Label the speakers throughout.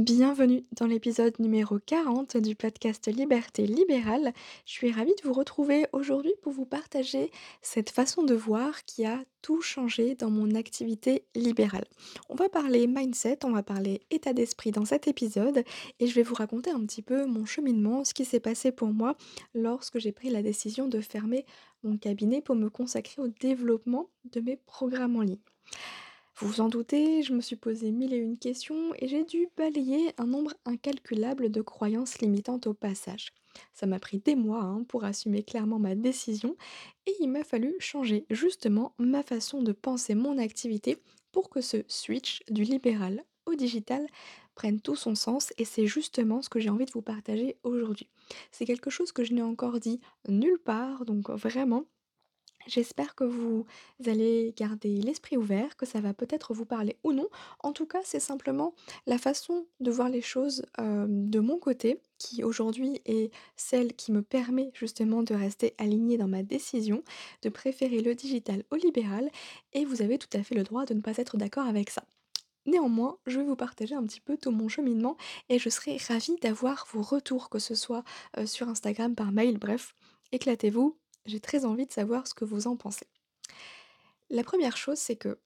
Speaker 1: Bienvenue dans l'épisode numéro 40 du podcast Liberté libérale. Je suis ravie de vous retrouver aujourd'hui pour vous partager cette façon de voir qui a tout changé dans mon activité libérale. On va parler mindset, on va parler état d'esprit dans cet épisode et je vais vous raconter un petit peu mon cheminement, ce qui s'est passé pour moi lorsque j'ai pris la décision de fermer mon cabinet pour me consacrer au développement de mes programmes en ligne. Vous vous en doutez, je me suis posé mille et une questions et j'ai dû balayer un nombre incalculable de croyances limitantes au passage. Ça m'a pris des mois hein, pour assumer clairement ma décision et il m'a fallu changer justement ma façon de penser mon activité pour que ce switch du libéral au digital prenne tout son sens et c'est justement ce que j'ai envie de vous partager aujourd'hui. C'est quelque chose que je n'ai encore dit nulle part, donc vraiment J'espère que vous allez garder l'esprit ouvert, que ça va peut-être vous parler ou non. En tout cas, c'est simplement la façon de voir les choses de mon côté, qui aujourd'hui est celle qui me permet justement de rester alignée dans ma décision, de préférer le digital au libéral, et vous avez tout à fait le droit de ne pas être d'accord avec ça. Néanmoins, je vais vous partager un petit peu tout mon cheminement et je serai ravie d'avoir vos retours, que ce soit sur Instagram, par mail, bref, éclatez-vous, j'ai très envie de savoir ce que vous en pensez. La première chose, c'est que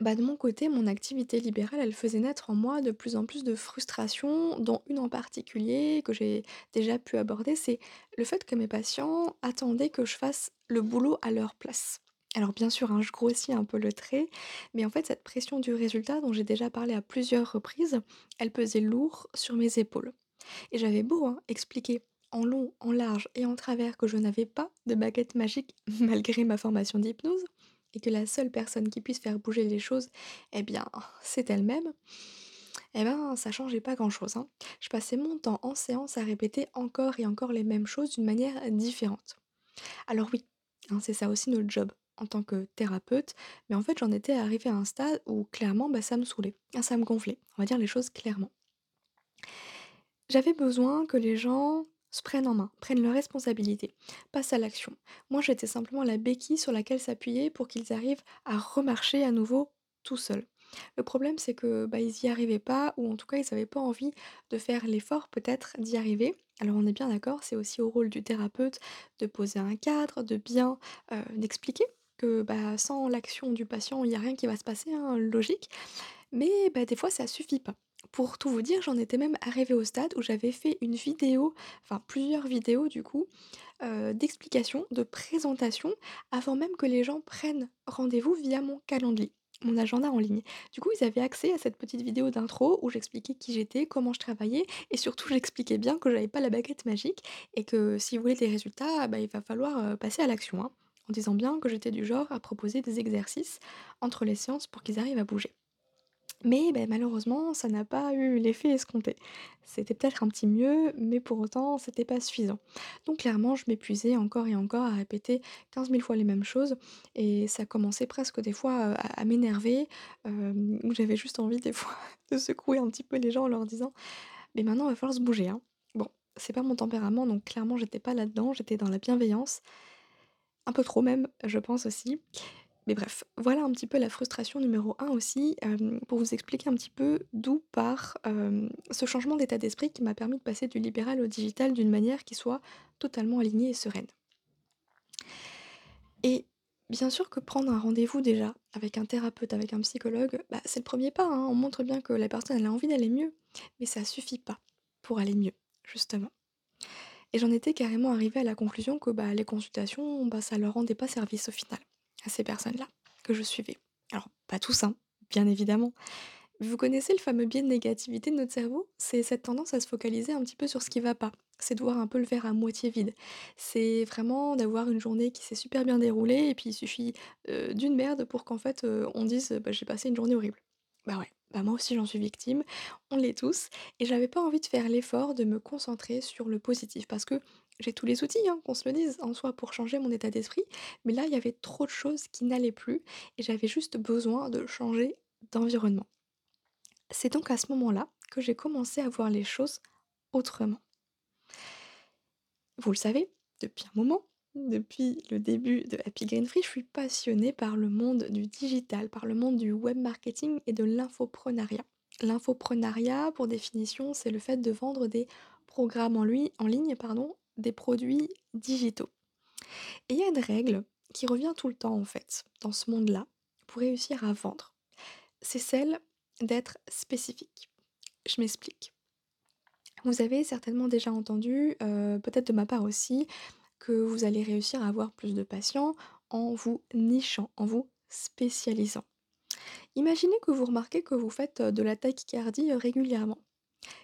Speaker 1: bah, de mon côté, mon activité libérale, elle faisait naître en moi de plus en plus de frustrations, dont une en particulier que j'ai déjà pu aborder, c'est le fait que mes patients attendaient que je fasse le boulot à leur place. Alors bien sûr, hein, je grossis un peu le trait, mais en fait cette pression du résultat dont j'ai déjà parlé à plusieurs reprises, elle pesait lourd sur mes épaules. Et j'avais beau hein, expliquer en long, en large et en travers que je n'avais pas de baguette magique malgré ma formation d'hypnose, et que la seule personne qui puisse faire bouger les choses, eh bien, c'est elle-même, eh ben, ça changeait pas grand-chose. hein. Je passais mon temps en séance à répéter encore et encore les mêmes choses d'une manière différente. Alors oui, hein, c'est ça aussi notre job en tant que thérapeute, mais en fait j'en étais arrivée à un stade où clairement bah, ça me saoulait, ça me gonflait, on va dire les choses clairement. J'avais besoin que les gens se prennent en main, prennent leurs responsabilités, passent à l'action. Moi, j'étais simplement la béquille sur laquelle s'appuyer pour qu'ils arrivent à remarcher à nouveau tout seuls. Le problème, c'est que bah, ils y arrivaient pas, ou en tout cas, ils n'avaient pas envie de faire l'effort peut-être d'y arriver. Alors on est bien d'accord, c'est aussi au rôle du thérapeute de poser un cadre, de bien euh, d'expliquer que bah, sans l'action du patient, il n'y a rien qui va se passer, hein, logique. Mais bah, des fois, ça suffit pas. Pour tout vous dire, j'en étais même arrivée au stade où j'avais fait une vidéo, enfin plusieurs vidéos du coup, heu, d'explication, de présentation, avant même que les gens prennent rendez-vous via mon calendrier, mon agenda en ligne. Du coup, ils avaient accès à cette petite vidéo d'intro où j'expliquais qui j'étais, comment je travaillais et surtout j'expliquais bien que j'avais pas la baguette magique et que si vous voulez des résultats, bah, il va falloir, heu, passer à l'action, hein. En disant bien que j'étais du genre à proposer des exercices entre les séances pour qu'ils arrivent à bouger. Mais beh, malheureusement, ça n'a pas eu l'effet escompté. C'était peut-être un petit mieux, mais pour autant, c'était pas suffisant. Donc clairement, je m'épuisais encore et encore à répéter quinze mille fois les mêmes choses et ça commençait presque des fois, heu, à m'énerver, hem, où j'avais juste envie des fois de secouer un petit peu les gens en leur disant: «Mais maintenant, il va falloir se bouger, hein». Bon, c'est pas mon tempérament, donc clairement, j'étais pas là-dedans, j'étais dans la bienveillance, un peu trop même, je pense aussi. Mais bref, voilà un petit peu la frustration numéro un aussi, hem, pour vous expliquer un petit peu d'où part, hem, ce changement d'état d'esprit qui m'a permis de passer du libéral au digital d'une manière qui soit totalement alignée et sereine. Et bien sûr que prendre un rendez-vous déjà avec un thérapeute, avec un psychologue, bah, c'est le premier pas, hein. On montre bien que la personne a envie d'aller mieux, mais ça suffit pas pour aller mieux, justement. Et j'en étais carrément arrivée à la conclusion que, bah, les consultations, bah, ça leur rendait pas service au final, à ces personnes-là que je suivais. Alors pas tous, hein, bien évidemment. Vous connaissez le fameux biais de négativité de notre cerveau? C'est cette tendance à se focaliser un petit peu sur ce qui va pas. C'est de voir un peu le verre à moitié vide. C'est vraiment d'avoir une journée qui s'est super bien déroulée et puis il suffit, heu, d'une merde pour qu'en fait, heu, on dise: «Bah, j'ai passé une journée horrible». Bah ouais, bah moi aussi j'en suis victime, on l'est tous et j'avais pas envie de faire l'effort de me concentrer sur le positif parce que J'ai tous les outils, hein, qu'on se le dise, en soi, pour changer mon état d'esprit, mais là, il y avait trop de choses qui n'allaient plus et j'avais juste besoin de changer d'environnement. C'est donc à ce moment-là que j'ai commencé à voir les choses autrement. Vous le savez, depuis un moment, depuis le début de Happy Green Free, je suis passionnée par le monde du digital, par le monde du web marketing et de l'infoprenariat. L'infoprenariat, pour définition, c'est le fait de vendre des programmes en, lui, en ligne, pardon, des produits digitaux. Et il y a une règle qui revient tout le temps en fait dans ce monde-là pour réussir à vendre. C'est celle d'être spécifique. Je m'explique. Vous avez certainement déjà entendu, euh, peut-être de ma part aussi, que vous allez réussir à avoir plus de patients en vous nichant, en vous spécialisant. Imaginez que vous remarquez que vous faites euh, de la tachycardie euh, régulièrement.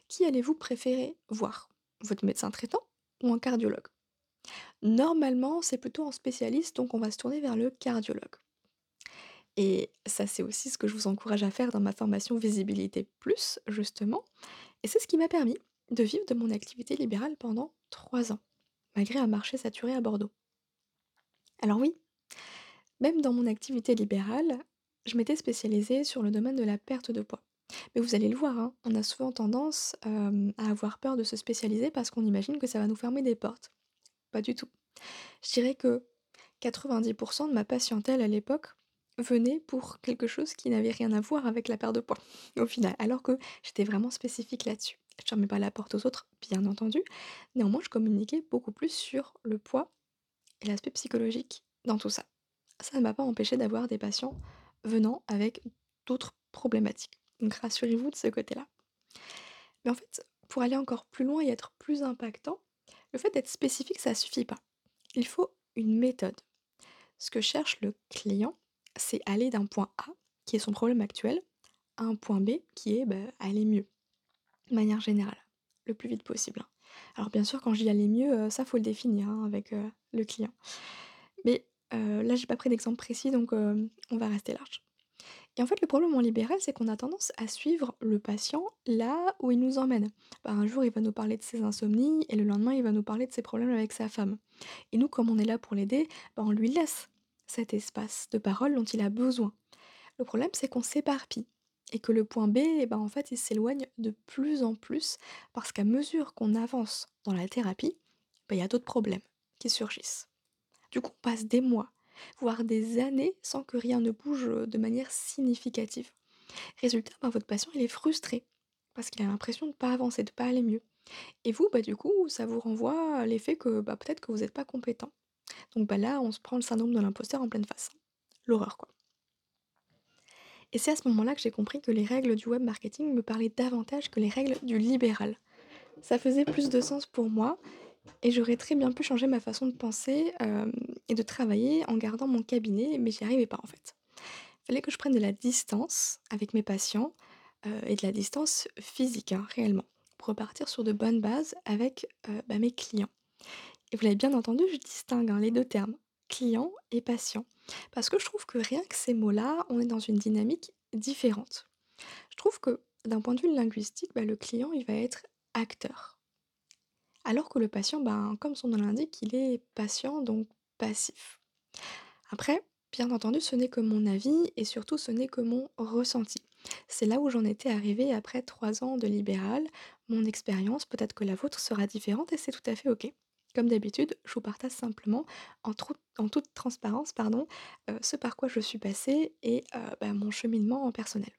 Speaker 1: Qui allez-vous préférer voir? Votre médecin traitant? Ou un cardiologue Normalement, c'est plutôt un spécialiste, donc on va se tourner vers le cardiologue. Et ça, c'est aussi ce que je vous encourage à faire dans ma formation Visibilité Plus, justement. Et c'est ce qui m'a permis de vivre de mon activité libérale pendant trois ans, malgré un marché saturé à Bordeaux. Alors oui, même dans mon activité libérale, je m'étais spécialisée sur le domaine de la perte de poids. Mais vous allez le voir, hein, on a souvent tendance à avoir peur de se spécialiser parce qu'on imagine que ça va nous fermer des portes. Pas du tout. Je dirais que 90% de ma patientèle à l'époque venait pour quelque chose qui n'avait rien à voir avec la perte de poids, au final, alors que j'étais vraiment spécifique là-dessus. Je ne fermais pas la porte aux autres, bien entendu. Néanmoins, je communiquais beaucoup plus sur le poids et l'aspect psychologique dans tout ça. Ça ne m'a pas empêché d'avoir des patients venant avec d'autres problématiques. Donc rassurez-vous de ce côté-là. Mais en fait, pour aller encore plus loin et être plus impactant, le fait d'être spécifique, ça ne suffit pas. Il faut une méthode. Ce que cherche le client, c'est aller d'un point A, qui est son problème actuel, à un point B, qui est bah, aller mieux, de manière générale, le plus vite possible. hein. Alors bien sûr, quand je dis aller mieux, euh, ça faut le définir hein, avec euh, le client. Mais euh, là, j'ai pas pris d'exemple précis, donc euh, on va rester large. Et en fait, le problème en libéral, c'est qu'on a tendance à suivre le patient là où il nous emmène. Bah, un jour, il va nous parler de ses insomnies et le lendemain, il va nous parler de ses problèmes avec sa femme. Et nous, comme on est là pour l'aider, bah, on lui laisse cet espace de parole dont il a besoin. Le problème, c'est qu'on s'éparpille et que le point B, eh ben, en fait, il s'éloigne de plus en plus parce qu'à mesure qu'on avance dans la thérapie, bah, il y a d'autres problèmes qui surgissent. Du coup, on passe des mois, voire des années sans que rien ne bouge euh, de manière significative. Résultat, bah, votre patient, il est frustré parce qu'il a l'impression de ne pas avancer, de ne pas aller mieux. Et vous, bah, du coup, ça vous renvoie à l'effet que bah, peut-être que vous n'êtes pas compétent. Donc bah, là, on se prend le syndrome de l'imposteur en pleine face. L'horreur, quoi. Et c'est à ce moment-là que j'ai compris que les règles du web marketing me parlaient davantage que les règles du libéral. Ça faisait plus de sens pour moi et j'aurais très bien pu changer ma façon de penser euh, et de travailler en gardant mon cabinet, mais j'y arrivais pas en fait. Il fallait que je prenne de la distance avec mes patients euh, et de la distance physique, hein, réellement, pour repartir sur de bonnes bases avec euh, bah, mes clients. Et vous l'avez bien entendu, je distingue hein, les deux termes, client et patient. Parce que je trouve que rien que ces mots-là, on est dans une dynamique différente. Je trouve que d'un point de vue linguistique, bah, le client, il va être acteur. Alors que le patient, ben, comme son nom l'indique, il est patient, donc passif. Après, bien entendu, ce n'est que mon avis et surtout ce n'est que mon ressenti. C'est là où j'en étais arrivée après trois ans de libéral. Mon expérience, peut-être que la vôtre sera différente et c'est tout à fait ok. Comme d'habitude, je vous partage simplement en, toute transparence pardon, euh, ce par quoi je suis passée et euh, bah, mon cheminement en personnel.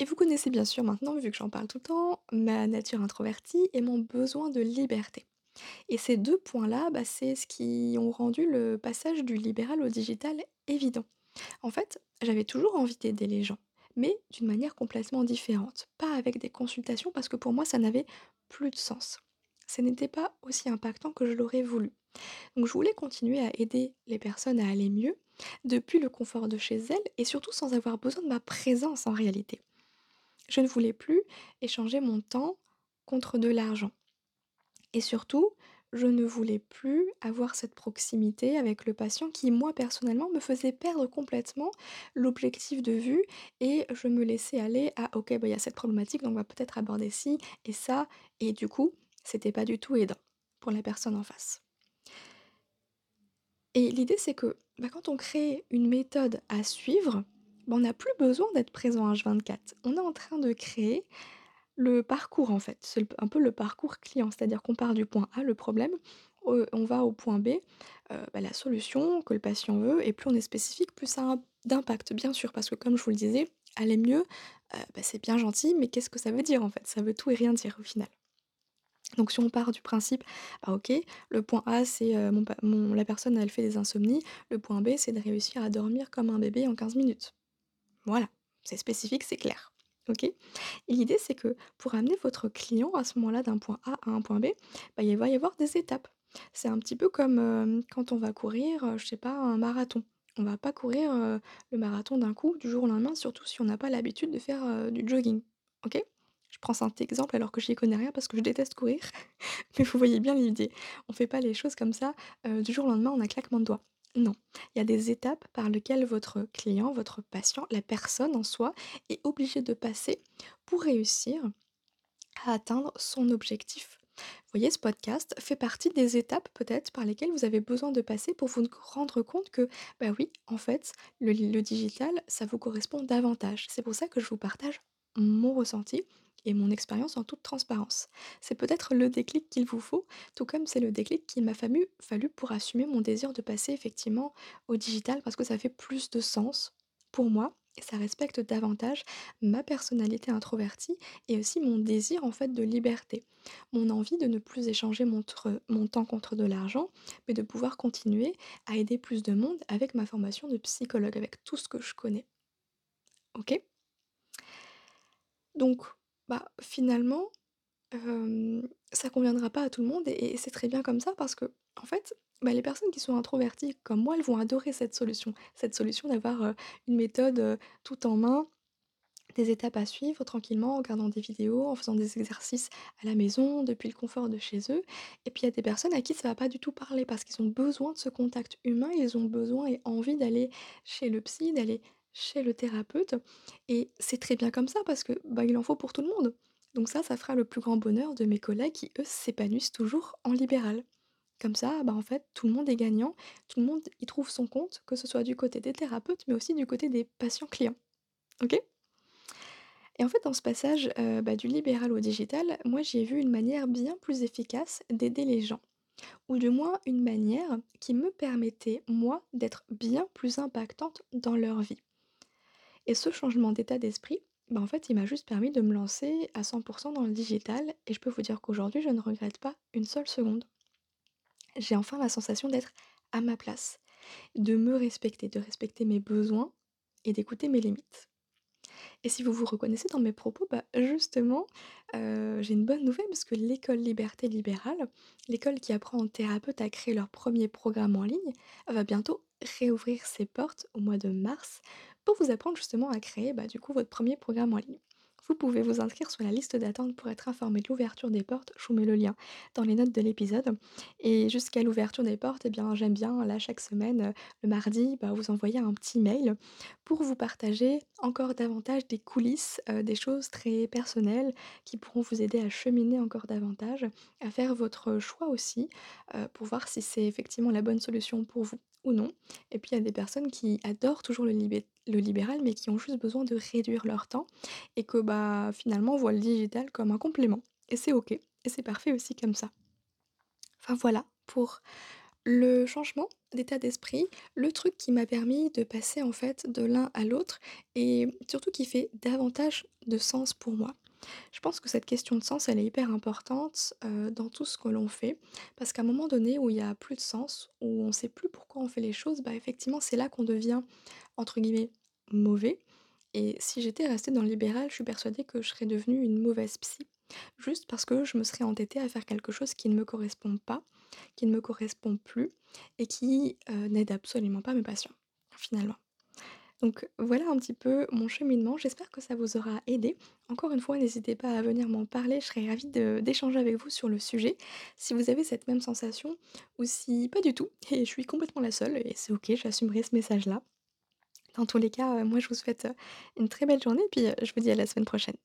Speaker 1: Et vous connaissez bien sûr maintenant, vu que j'en parle tout le temps, ma nature introvertie et mon besoin de liberté. Et ces deux points-là, bah, c'est ce qui ont rendu le passage du libéral au digital évident. En fait, j'avais toujours envie d'aider les gens, mais d'une manière complètement différente. Pas avec des consultations, parce que pour moi, ça n'avait plus de sens. Ce n'était pas aussi impactant que je l'aurais voulu. Donc je voulais continuer à aider les personnes à aller mieux, depuis le confort de chez elles, et surtout sans avoir besoin de ma présence en réalité. Je ne voulais plus échanger mon temps contre de l'argent. Et surtout, je ne voulais plus avoir cette proximité avec le patient qui, moi, personnellement, me faisait perdre complètement l'objectif de vue et je me laissais aller à OK, bah, il y a cette problématique, donc on va peut-être aborder ci et ça. Et du coup, c'était pas du tout aidant. pour la personne en face. Et l'idée, c'est que, bah, quand on crée une méthode à suivre, on n'a plus besoin d'être présent H24. On est en train de créer le parcours en fait, un peu le parcours client, c'est-à-dire qu'on part du point A, le problème, on va au point B, heu, bah, la solution que le patient veut et plus on est spécifique, plus ça a d'impact, bien sûr, parce que comme je vous le disais, aller mieux, heu, bah, c'est bien gentil, mais qu'est-ce que ça veut dire en fait? Ça veut tout et rien dire au final. Donc si on part du principe, ah OK, le point A c'est, mon la personne elle fait des insomnies, le point B c'est de réussir à dormir comme un bébé en 15 minutes. Voilà, c'est spécifique, c'est clair. OK? L'idée, c'est que pour amener votre client à ce moment-là d'un point A à un point B, bah, il va y avoir des étapes. C'est un petit peu comme, hem, quand on va courir, heu, je sais pas, un marathon. On va pas courir, heu, le marathon d'un coup, du jour au lendemain, surtout si on n'a pas l'habitude de faire, du jogging. OK? Je prends cet exemple alors que j'y connais rien parce que je déteste courir, mais vous voyez bien l'idée. On fait pas les choses comme ça, du jour au lendemain en un claquement de doigts. Non, il y a des étapes par lesquelles votre client, votre patient, la personne en soi est obligé de passer pour réussir à atteindre son objectif. Vous voyez, ce podcast fait partie des étapes peut-être par lesquelles vous avez besoin de passer pour vous rendre compte que, bah oui, en fait, le digital, ça vous correspond davantage. C'est pour ça que je vous partage mon ressenti et mon expérience en toute transparence. C'est peut-être le déclic qu'il vous faut, tout comme c'est le déclic qu'il m'a fallu, fallu pour assumer mon désir de passer effectivement au digital parce que ça fait plus de sens pour moi et ça respecte davantage ma personnalité introvertie et aussi mon désir en fait de liberté. Mon envie de ne plus échanger mon, mon temps contre de l'argent, mais de pouvoir continuer à aider plus de monde avec ma formation de psychologue, avec tout ce que je connais. Ok? Donc, bah, finalement, hem, ça conviendra pas à tout le monde et c'est très bien comme ça parce que en fait, bah, les personnes qui sont introverties comme moi, elles vont adorer cette solution. Cette solution d'avoir, une méthode, tout en main, des étapes à suivre tranquillement en regardant des vidéos, en faisant des exercices à la maison, depuis le confort de chez eux et puis il y a des personnes à qui ça va pas du tout parler parce qu'ils ont besoin de ce contact humain, ils ont besoin et envie d'aller chez le psy, d'aller chez le thérapeute et c'est très bien comme ça parce que, bah, il en faut pour tout le monde. Donc ça, ça fera le plus grand bonheur de mes collègues qui, eux, s'épanouissent toujours en libéral. Comme ça, bah, en fait, tout le monde est gagnant, tout le monde y trouve son compte, que ce soit du côté des thérapeutes, mais aussi du côté des patients clients. OK? Et en fait, dans ce passage, heu, bah, du libéral au digital, moi, j'ai vu une manière bien plus efficace d'aider les gens. Ou du moins une manière qui me permettait, moi, d'être bien plus impactante dans leur vie. Et ce changement d'état d'esprit, bah, en fait, il m'a juste permis de me lancer à 100% dans le digital et je peux vous dire qu'aujourd'hui, je ne regrette pas une seule seconde. J'ai enfin la sensation d'être à ma place, de me respecter, de respecter mes besoins et d'écouter mes limites. Et si vous vous reconnaissez dans mes propos, bah, justement, heu, j'ai une bonne nouvelle parce que l'école Liberté Libérale, l'école qui apprend aux thérapeutes à créer leur premier programme en ligne, va bientôt réouvrir ses portes au mois de mars pour vous apprendre justement à créer, bah, du coup, votre premier programme en ligne. Vous pouvez vous inscrire sur la liste d'attente pour être informé de l'ouverture des portes. Je vous mets le lien dans les notes de l'épisode. Et jusqu'à l'ouverture des portes, eh bien, j'aime bien, là, chaque semaine, heu, le mardi, bah, vous envoyer un petit mail pour vous partager encore davantage des coulisses, heu, des choses très personnelles qui pourront vous aider à cheminer encore davantage, à faire votre choix aussi, heu, pour voir si c'est effectivement la bonne solution pour vous non. Et puis il y a des personnes qui adorent toujours le libéral, mais qui ont juste besoin de réduire leur temps et que, bah, finalement voient le digital comme un complément. Et c'est OK et c'est parfait aussi comme ça. Enfin voilà pour le changement d'état d'esprit, le truc qui m'a permis de passer en fait de l'un à l'autre et surtout qui fait davantage de sens pour moi. Je pense que cette question de sens, elle est hyper importante, heu, dans tout ce que l'on fait parce qu'à un moment donné où il y a plus de sens, où on sait plus pourquoi on fait les choses, bah, effectivement, c'est là qu'on devient entre guillemets «mauvais» et si j'étais restée dans le libéral, je suis persuadée que je serais devenue une mauvaise psy. Juste parce que je me serais entêtée à faire quelque chose qui ne me correspond pas, qui ne me correspond plus et qui, heu, n'aide absolument pas mes patients, finalement. Donc voilà un petit peu mon cheminement, j'espère que ça vous aura aidé. Encore une fois, n'hésitez pas à venir m'en parler, je serais ravie d'échanger avec vous sur le sujet. Si vous avez cette même sensation ou si pas du tout et je suis complètement la seule et c'est OK, j'assumerai ce message-là. Dans tous les cas, heu, moi je vous souhaite, heu, une très belle journée puis, heu, je vous dis à la semaine prochaine.